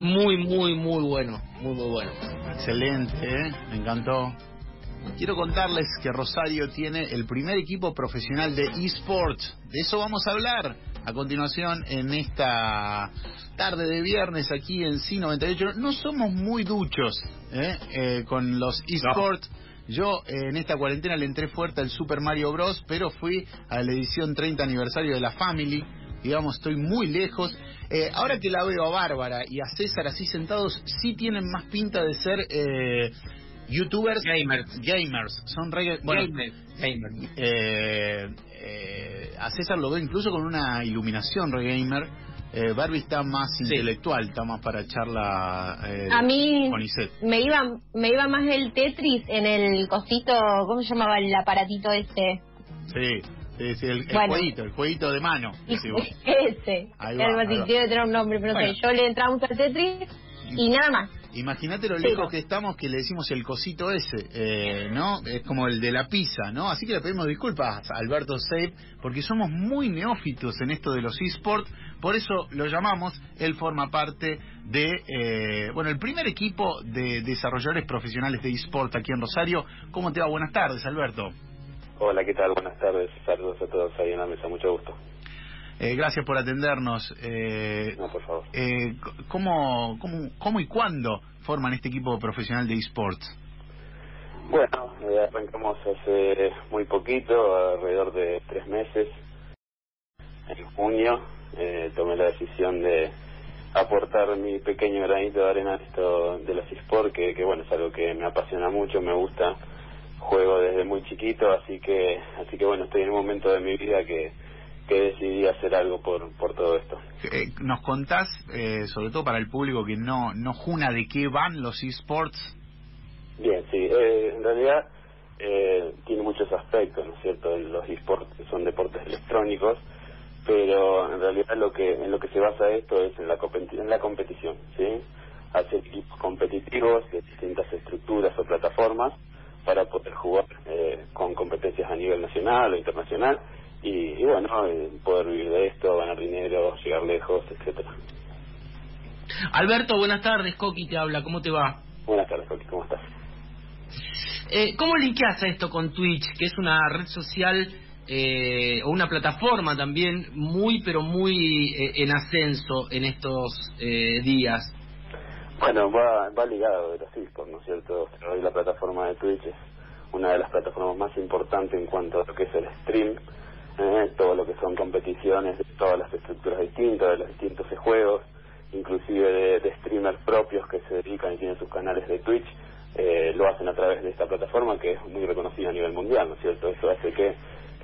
Muy, muy, muy bueno, muy, muy bueno. Excelente, ¿eh? me encantó. Quiero contarles que Rosario tiene el primer equipo profesional de eSports. De eso vamos a hablar a continuación en esta tarde de viernes aquí en C98. No somos muy duchos ¿eh? Eh, con los eSports. Yo eh, en esta cuarentena le entré fuerte al Super Mario Bros, pero fui a la edición 30 aniversario de la Family. Digamos, estoy muy lejos. Eh, ahora que la veo a Bárbara y a César así sentados, sí tienen más pinta de ser eh, youtubers. Gamers. Gamers. Son re, bueno, Gamer, gamer. eh, eh, a César lo veo incluso con una iluminación re gamer. Eh, Barbie está más Sí. intelectual, está más para charla eh, A mí con Iset. me iba me iba más el Tetris en el cosito, ¿cómo se llamaba el aparatito este? Sí, sí, sí, el, el Bueno. jueguito, el jueguito de mano. Ese. Ahí va, Algo así, debe tener un nombre, pero no sé. Yo le entraba al Tetris y nada más. Imagínate lo lejos que estamos que le decimos el cosito ese, eh, ¿no? Es como el de la pizza, ¿no? Así que le pedimos disculpas a Alberto Seip porque somos muy neófitos en esto de los eSports, por eso lo llamamos, él forma parte de, eh, bueno, el primer equipo de desarrolladores profesionales de eSports aquí en Rosario. ¿Cómo te va? Buenas tardes, Alberto. Hola, ¿qué tal? Buenas tardes. Saludos a todos ahí en la mesa. Mucho gusto. Eh, gracias por atendernos. Eh, No, por favor. eh, ¿cómo, cómo, ¿Cómo y cuándo forman este equipo profesional de eSports? Bueno, eh, arrancamos hace muy poquito, alrededor de tres meses. En junio eh, tomé la decisión de aportar mi pequeño granito de arena en esto de los eSports, que, que bueno, es algo que me apasiona mucho, me gusta. Juego desde muy chiquito, así que, así que bueno, estoy en un momento de mi vida que, que decidí hacer algo por, por todo esto. Eh, ¿Nos contás, eh, sobre todo para el público que no, no juna de qué van los eSports? Bien, sí, eh, en realidad eh, tiene muchos aspectos, ¿no es cierto? Los esports son deportes electrónicos, pero en realidad lo que en lo que se basa esto es en la, competi- en la competición, ¿sí? Hacer equipos competitivos de distintas estructuras o plataformas para poder jugar eh, con competencias a nivel nacional o internacional y, y bueno, eh, poder vivir de esto, ganar dinero, llegar lejos, etcétera. Alberto, buenas tardes. Coqui te habla. ¿Cómo te va? Buenas tardes, Coqui, ¿cómo estás? Eh, ¿Cómo linkeas esto con Twitch, que es una red social eh, o una plataforma también muy, pero muy eh, en ascenso en estos eh, días? Bueno, va, va ligado de los esports, ¿no es cierto? Hoy la plataforma de Twitch es una de las plataformas más importantes en cuanto a lo que es el stream, ¿eh? todo lo que son competiciones todas las estructuras distintas, de los distintos juegos, inclusive de, de streamers propios que se dedican y tienen sus canales de Twitch, eh, lo hacen a través de esta plataforma que es muy reconocida a nivel mundial, ¿no es cierto? Eso hace que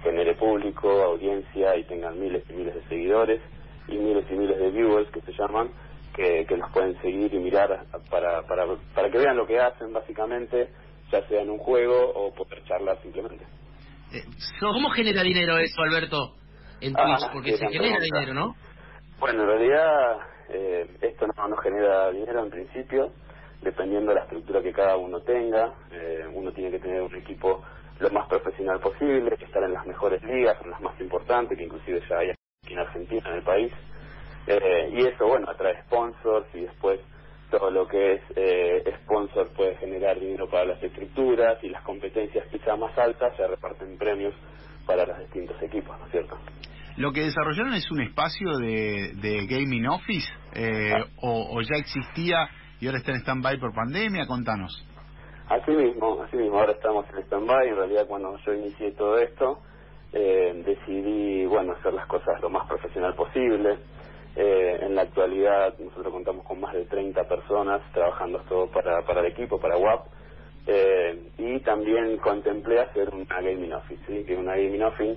genere público, audiencia y tengan miles y miles de seguidores y miles y miles de viewers que se llaman que, que los pueden seguir y mirar para, para, para que vean lo que hacen básicamente, ya sea en un juego o poder charlar simplemente. Eh, ¿Cómo genera dinero eso, Alberto, en Ah? Porque se genera pregunta. dinero, ¿no? Bueno, en realidad eh, esto no, no genera dinero en principio, dependiendo de la estructura que cada uno tenga. Eh, uno tiene que tener un equipo lo más profesional posible, que estar en las mejores ligas, en las más importantes, que inclusive ya hay aquí en Argentina, en el país. Eh, y eso, bueno, atrae sponsors y después todo lo que es eh, sponsor puede generar dinero para las estructuras y las competencias quizá más altas se reparten premios para los distintos equipos, ¿no es cierto? ¿Lo que desarrollaron es un espacio de, de gaming office eh, o, o ya existía y ahora está en stand-by por pandemia? Contanos. Así mismo, así mismo, ahora estamos en stand-by, en realidad cuando yo inicié todo esto, eh, decidí, bueno, hacer las cosas lo más profesional posible. Eh, en la actualidad nosotros contamos con más de 30 personas trabajando todo para, para el equipo, para WAP, eh, y también contemplé hacer una gaming office, ¿sí? que una gaming office,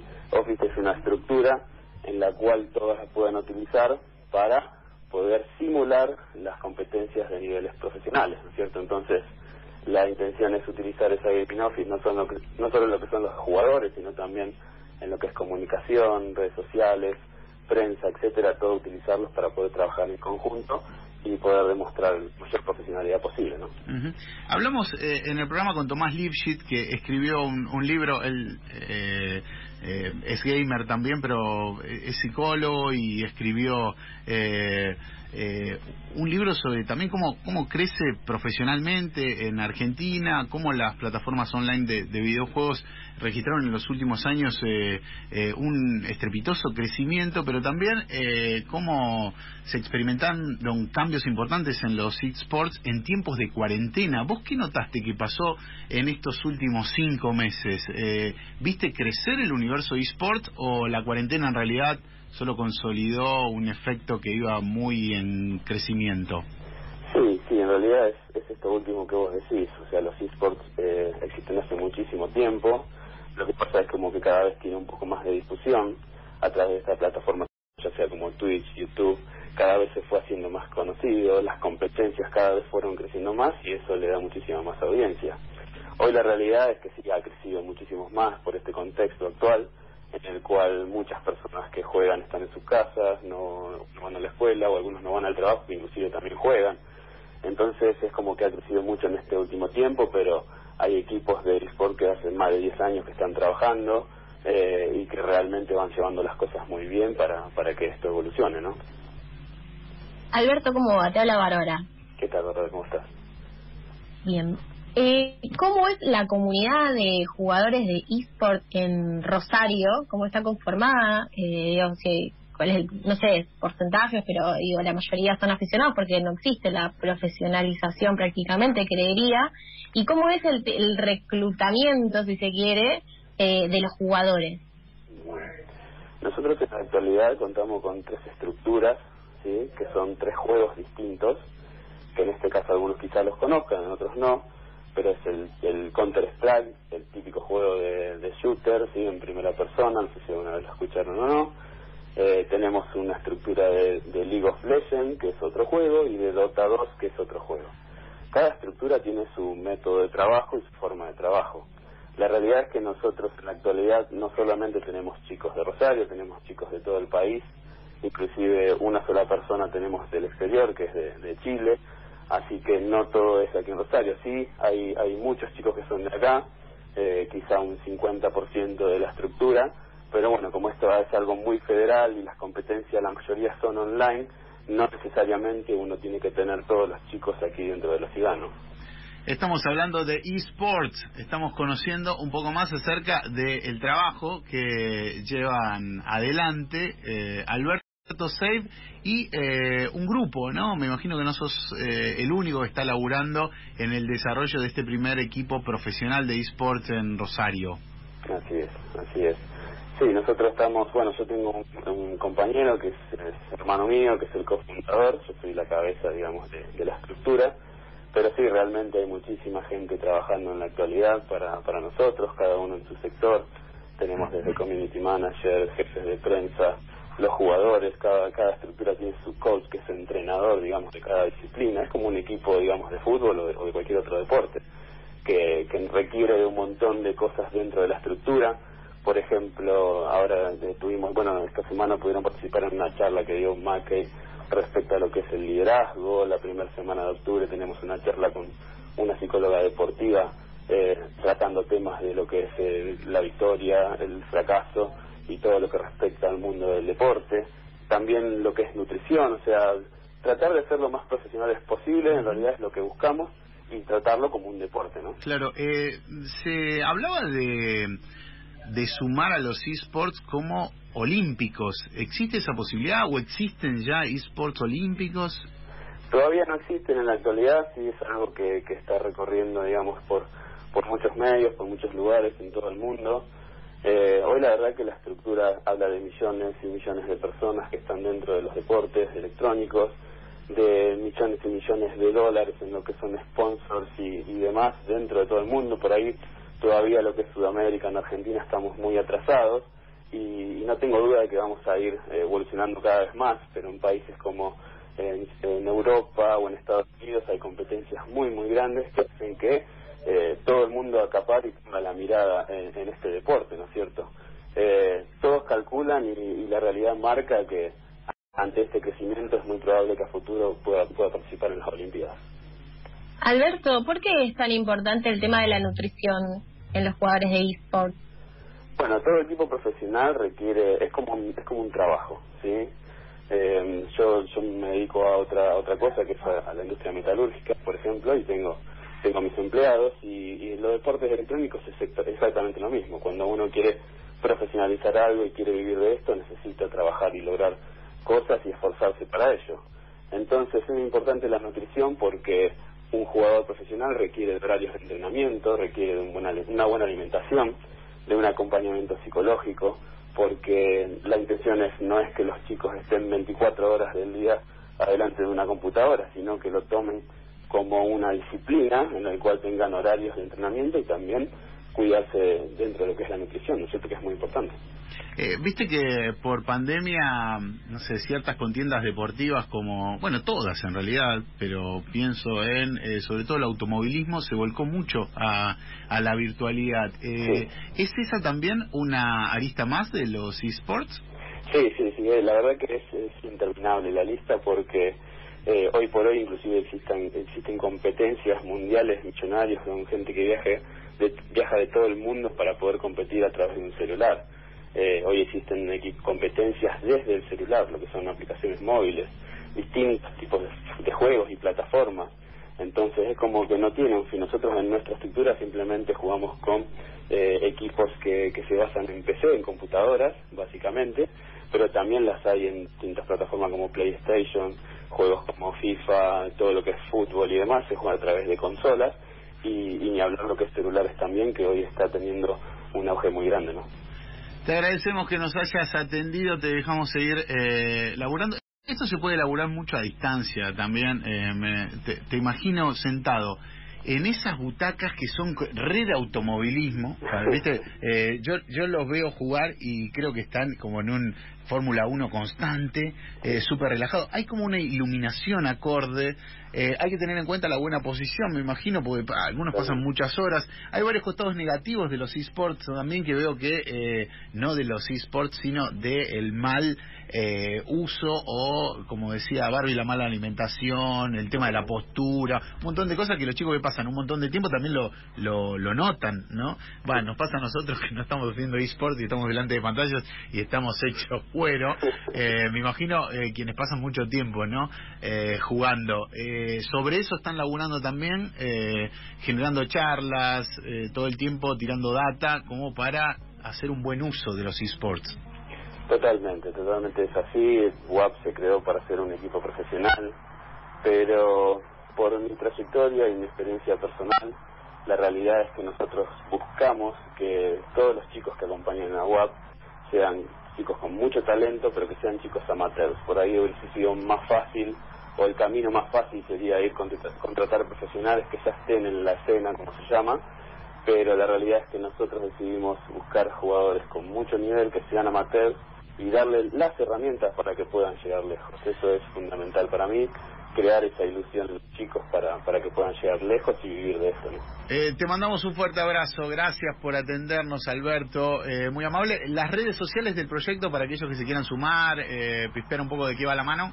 es una estructura en la cual todas la puedan utilizar para poder simular las competencias de niveles profesionales, ¿no es cierto? Entonces, la intención es utilizar esa gaming office no solo, no solo en lo que son los jugadores, sino también en lo que es comunicación, redes sociales, prensa, etcétera, todo utilizarlos para poder trabajar en conjunto y poder demostrar mayor profesionalidad posible, ¿no? Hablamos eh, en el programa con Tomás Lipschitz, que escribió un, un libro, él eh, eh, es gamer también, pero es psicólogo y escribió eh, un libro sobre también cómo, cómo crece profesionalmente en Argentina, cómo las plataformas online de, de videojuegos registraron en los últimos años eh, eh, un estrepitoso crecimiento, pero también eh, cómo se experimentaron cambios importantes en los esports en tiempos de cuarentena. ¿Vos qué notaste que pasó en estos últimos cinco meses? Eh, ¿Viste crecer el universo esports o la cuarentena en realidad solo consolidó un efecto que iba muy en crecimiento? Sí, sí, en realidad es, es esto último que vos decís. O sea, los esports eh, existen hace muchísimo tiempo. Lo que pasa es como que cada vez tiene un poco más de difusión a través de esta plataforma, ya sea como Twitch, YouTube, cada vez se fue haciendo más conocido, las competencias cada vez fueron creciendo más y eso le da muchísima más audiencia. Hoy la realidad es que sí ha crecido muchísimo más por este contexto actual en el cual muchas personas que juegan están en sus casas, no, no van a la escuela o algunos no van al trabajo, inclusive también juegan. Entonces es como que ha crecido mucho en este último tiempo, pero hay equipos de eSport que hace más de 10 años que están trabajando eh, y que realmente van llevando las cosas muy bien para, para que esto evolucione, ¿no? Alberto, ¿cómo va? Te habla Bárbara. ¿Qué tal, Bárbara? ¿Cómo estás? Bien. Eh, ¿Cómo es la comunidad de jugadores de eSport en Rosario? ¿Cómo está conformada? Eh, digamos, ¿Cuál es el, no sé, porcentajes, pero digo, la mayoría son aficionados porque no existe la profesionalización prácticamente, creería. ¿Y cómo es el, el reclutamiento, si se quiere, eh, de los jugadores? Nosotros en la actualidad contamos con tres estructuras, ¿sí? que son tres juegos distintos, que en este caso algunos quizás los conozcan, en otros no, pero es el, el Counter-Strike, el típico juego de, de shooter, ¿sí? en primera persona, no sé si alguna vez lo escucharon o no. Eh, tenemos una estructura de, League of Legends, que es otro juego, y de Dota 2, que es otro juego. Cada estructura tiene su método de trabajo y su forma de trabajo. La realidad es que nosotros en la actualidad no solamente tenemos chicos de Rosario, tenemos chicos de todo el país, inclusive una sola persona tenemos del exterior, que es de Chile, así que no todo es aquí en Rosario. Sí, hay, hay muchos chicos que son de acá, eh, quizá un 50% de la estructura, pero bueno, como esto es algo muy federal y las competencias la mayoría son online, no necesariamente uno tiene que tener todos los chicos aquí dentro de la ciudad, ¿no? Estamos hablando de eSports, estamos conociendo un poco más acerca del trabajo que llevan adelante eh, Alberto Save y eh, un grupo, ¿no? Me imagino que no sos eh, el único que está laburando en el desarrollo de este primer equipo profesional de eSports en Rosario. Así es, así es. Sí, nosotros estamos, bueno, yo tengo un, compañero que es, es, hermano mío, que es el cofundador, yo soy la cabeza, digamos, de, de la estructura pero sí, realmente hay muchísima gente trabajando en la actualidad para, para nosotros, cada uno en su sector. Tenemos desde community manager, jefes de prensa, los jugadores, cada, cada estructura tiene su coach, que es el entrenador, digamos, de cada disciplina. Es como un equipo, digamos, de fútbol o de, cualquier otro deporte, que, que requiere de un montón de cosas dentro de la estructura. Por ejemplo, ahora tuvimos, bueno, esta semana pudieron participar en una charla que dio Mackey respecto a lo que es el liderazgo. La primera semana de octubre tenemos una charla con una psicóloga deportiva eh, tratando temas de lo que es eh, la victoria, el fracaso y todo lo que respecta al mundo del deporte. También lo que es nutrición, o sea, tratar de ser lo más profesionales posible, en realidad es lo que buscamos y tratarlo como un deporte, ¿no? Claro, eh, se hablaba de, de sumar a los esports como olímpicos. ¿Existe esa posibilidad o existen ya esports olímpicos? Todavía no existen en la actualidad, sí es algo que, que está recorriendo, digamos, por, por muchos medios, por muchos lugares en todo el mundo. Eh, hoy la verdad que la estructura habla de millones y millones de personas que están dentro de los deportes electrónicos, de millones y millones de dólares en lo que son sponsors y, demás dentro de todo el mundo. Por ahí todavía lo que es Sudamérica, en Argentina estamos muy atrasados y, y no tengo duda de que vamos a ir evolucionando cada vez más, pero en países como en, en, Europa o en Estados Unidos hay competencias muy, muy grandes que hacen que eh, todo el mundo acapare y ponga la mirada en, en este deporte, ¿no es cierto? Eh, todos calculan y, y, la realidad marca que ante este crecimiento es muy probable que a futuro pueda, pueda participar en las Olimpiadas. Alberto, ¿por qué es tan importante el tema de la nutrición en los jugadores de eSports? Bueno, todo equipo profesional requiere, es como un, es como un trabajo, ¿sí? Eh, yo, yo me dedico a otra otra cosa que es a, la industria metalúrgica, por ejemplo, y tengo tengo mis empleados y, y los deportes electrónicos es exactamente lo mismo. Cuando uno quiere profesionalizar algo y quiere vivir de esto, necesita trabajar y lograr cosas y esforzarse para ello. Entonces es importante la nutrición porque un jugador profesional requiere horarios de entrenamiento, requiere de una buena alimentación, de un acompañamiento psicológico, porque la intención es, no es que los chicos estén 24 horas del día adelante de una computadora, sino que lo tomen como una disciplina en la cual tengan horarios de entrenamiento y también cuidarse dentro de lo que es la nutrición, ¿no es cierto? Que es muy importante. Eh, Viste que por pandemia, no sé, ciertas contiendas deportivas como, bueno, todas en realidad, pero pienso en, eh, sobre todo el automovilismo, se volcó mucho a, a la virtualidad. Eh, ¿Es esa también una arista más de los esports? Sí, sí, sí, eh, la verdad que es, es interminable la lista porque eh, hoy por hoy inclusive existen, existen competencias mundiales millonarios con gente que viaje de, viaja de todo el mundo para poder competir a través de un celular. Eh, hoy existen competencias desde el celular, lo que son aplicaciones móviles, distintos tipos de, juegos y plataformas. Entonces es como que no tiene un fin. Nosotros en nuestra estructura simplemente jugamos con eh, equipos que, que se basan en PC, en computadoras, básicamente, pero también las hay en distintas plataformas como PlayStation, juegos como FIFA, todo lo que es fútbol y demás, se juega a través de consolas y, y ni hablar lo que es celulares también, que hoy está teniendo un auge muy grande, ¿no? Te agradecemos que nos hayas atendido, te dejamos seguir eh, laburando. Esto se puede laburar mucho a distancia también. Eh, me, te, imagino sentado en esas butacas que son red de automovilismo, ¿viste? Eh, yo, yo los veo jugar y creo que están como en un Fórmula 1 constante, eh, súper relajado. Hay como una iluminación acorde. Eh, hay que tener en cuenta la buena posición, me imagino, porque algunos pasan muchas horas. Hay varios costados negativos de los esports también que veo que eh, no de los esports, sino del el mal eh, uso o, como decía Barbie, la mala alimentación, el tema de la postura, un montón de cosas que los chicos que pasan un montón de tiempo también lo, lo, lo notan, ¿no? Bueno, nos pasa a nosotros que no estamos haciendo esports y estamos delante de pantallas y estamos hechos cuero. Eh, me imagino eh, quienes pasan mucho tiempo, ¿no? Eh, jugando. Eh, sobre eso están laburando también, eh, generando charlas, eh, todo el tiempo tirando data, como para hacer un buen uso de los esports. Totalmente, totalmente es así. WAP se creó para ser un equipo profesional, pero por mi trayectoria y mi experiencia personal, la realidad es que nosotros buscamos que todos los chicos que acompañan a WAP sean chicos con mucho talento, pero que sean chicos amateurs. Por ahí hubiese sido más fácil, o el camino más fácil sería ir contratar, contratar profesionales que ya estén en la escena, como se llama, pero la realidad es que nosotros decidimos buscar jugadores con mucho nivel, que sean amateurs, y darle las herramientas para que puedan llegar lejos. Eso es fundamental para mí, crear esa ilusión en los chicos para, para que puedan llegar lejos y vivir de eso. Eh, te mandamos un fuerte abrazo, gracias por atendernos Alberto, eh, muy amable. Las redes sociales del proyecto para aquellos que se quieran sumar, eh, pispear un poco de qué va la mano.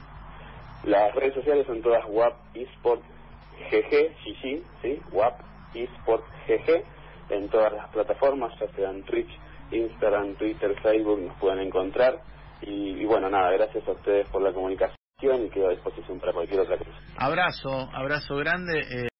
Las redes sociales son todas WAP eSport GG, sí, sí, WAP eSport GG, en todas las plataformas, ya sean Twitch, Instagram, Twitter, Facebook, nos pueden encontrar. Y, bueno, nada, gracias a ustedes por la comunicación y quedo a disposición para cualquier otra cosa. Abrazo, abrazo grande.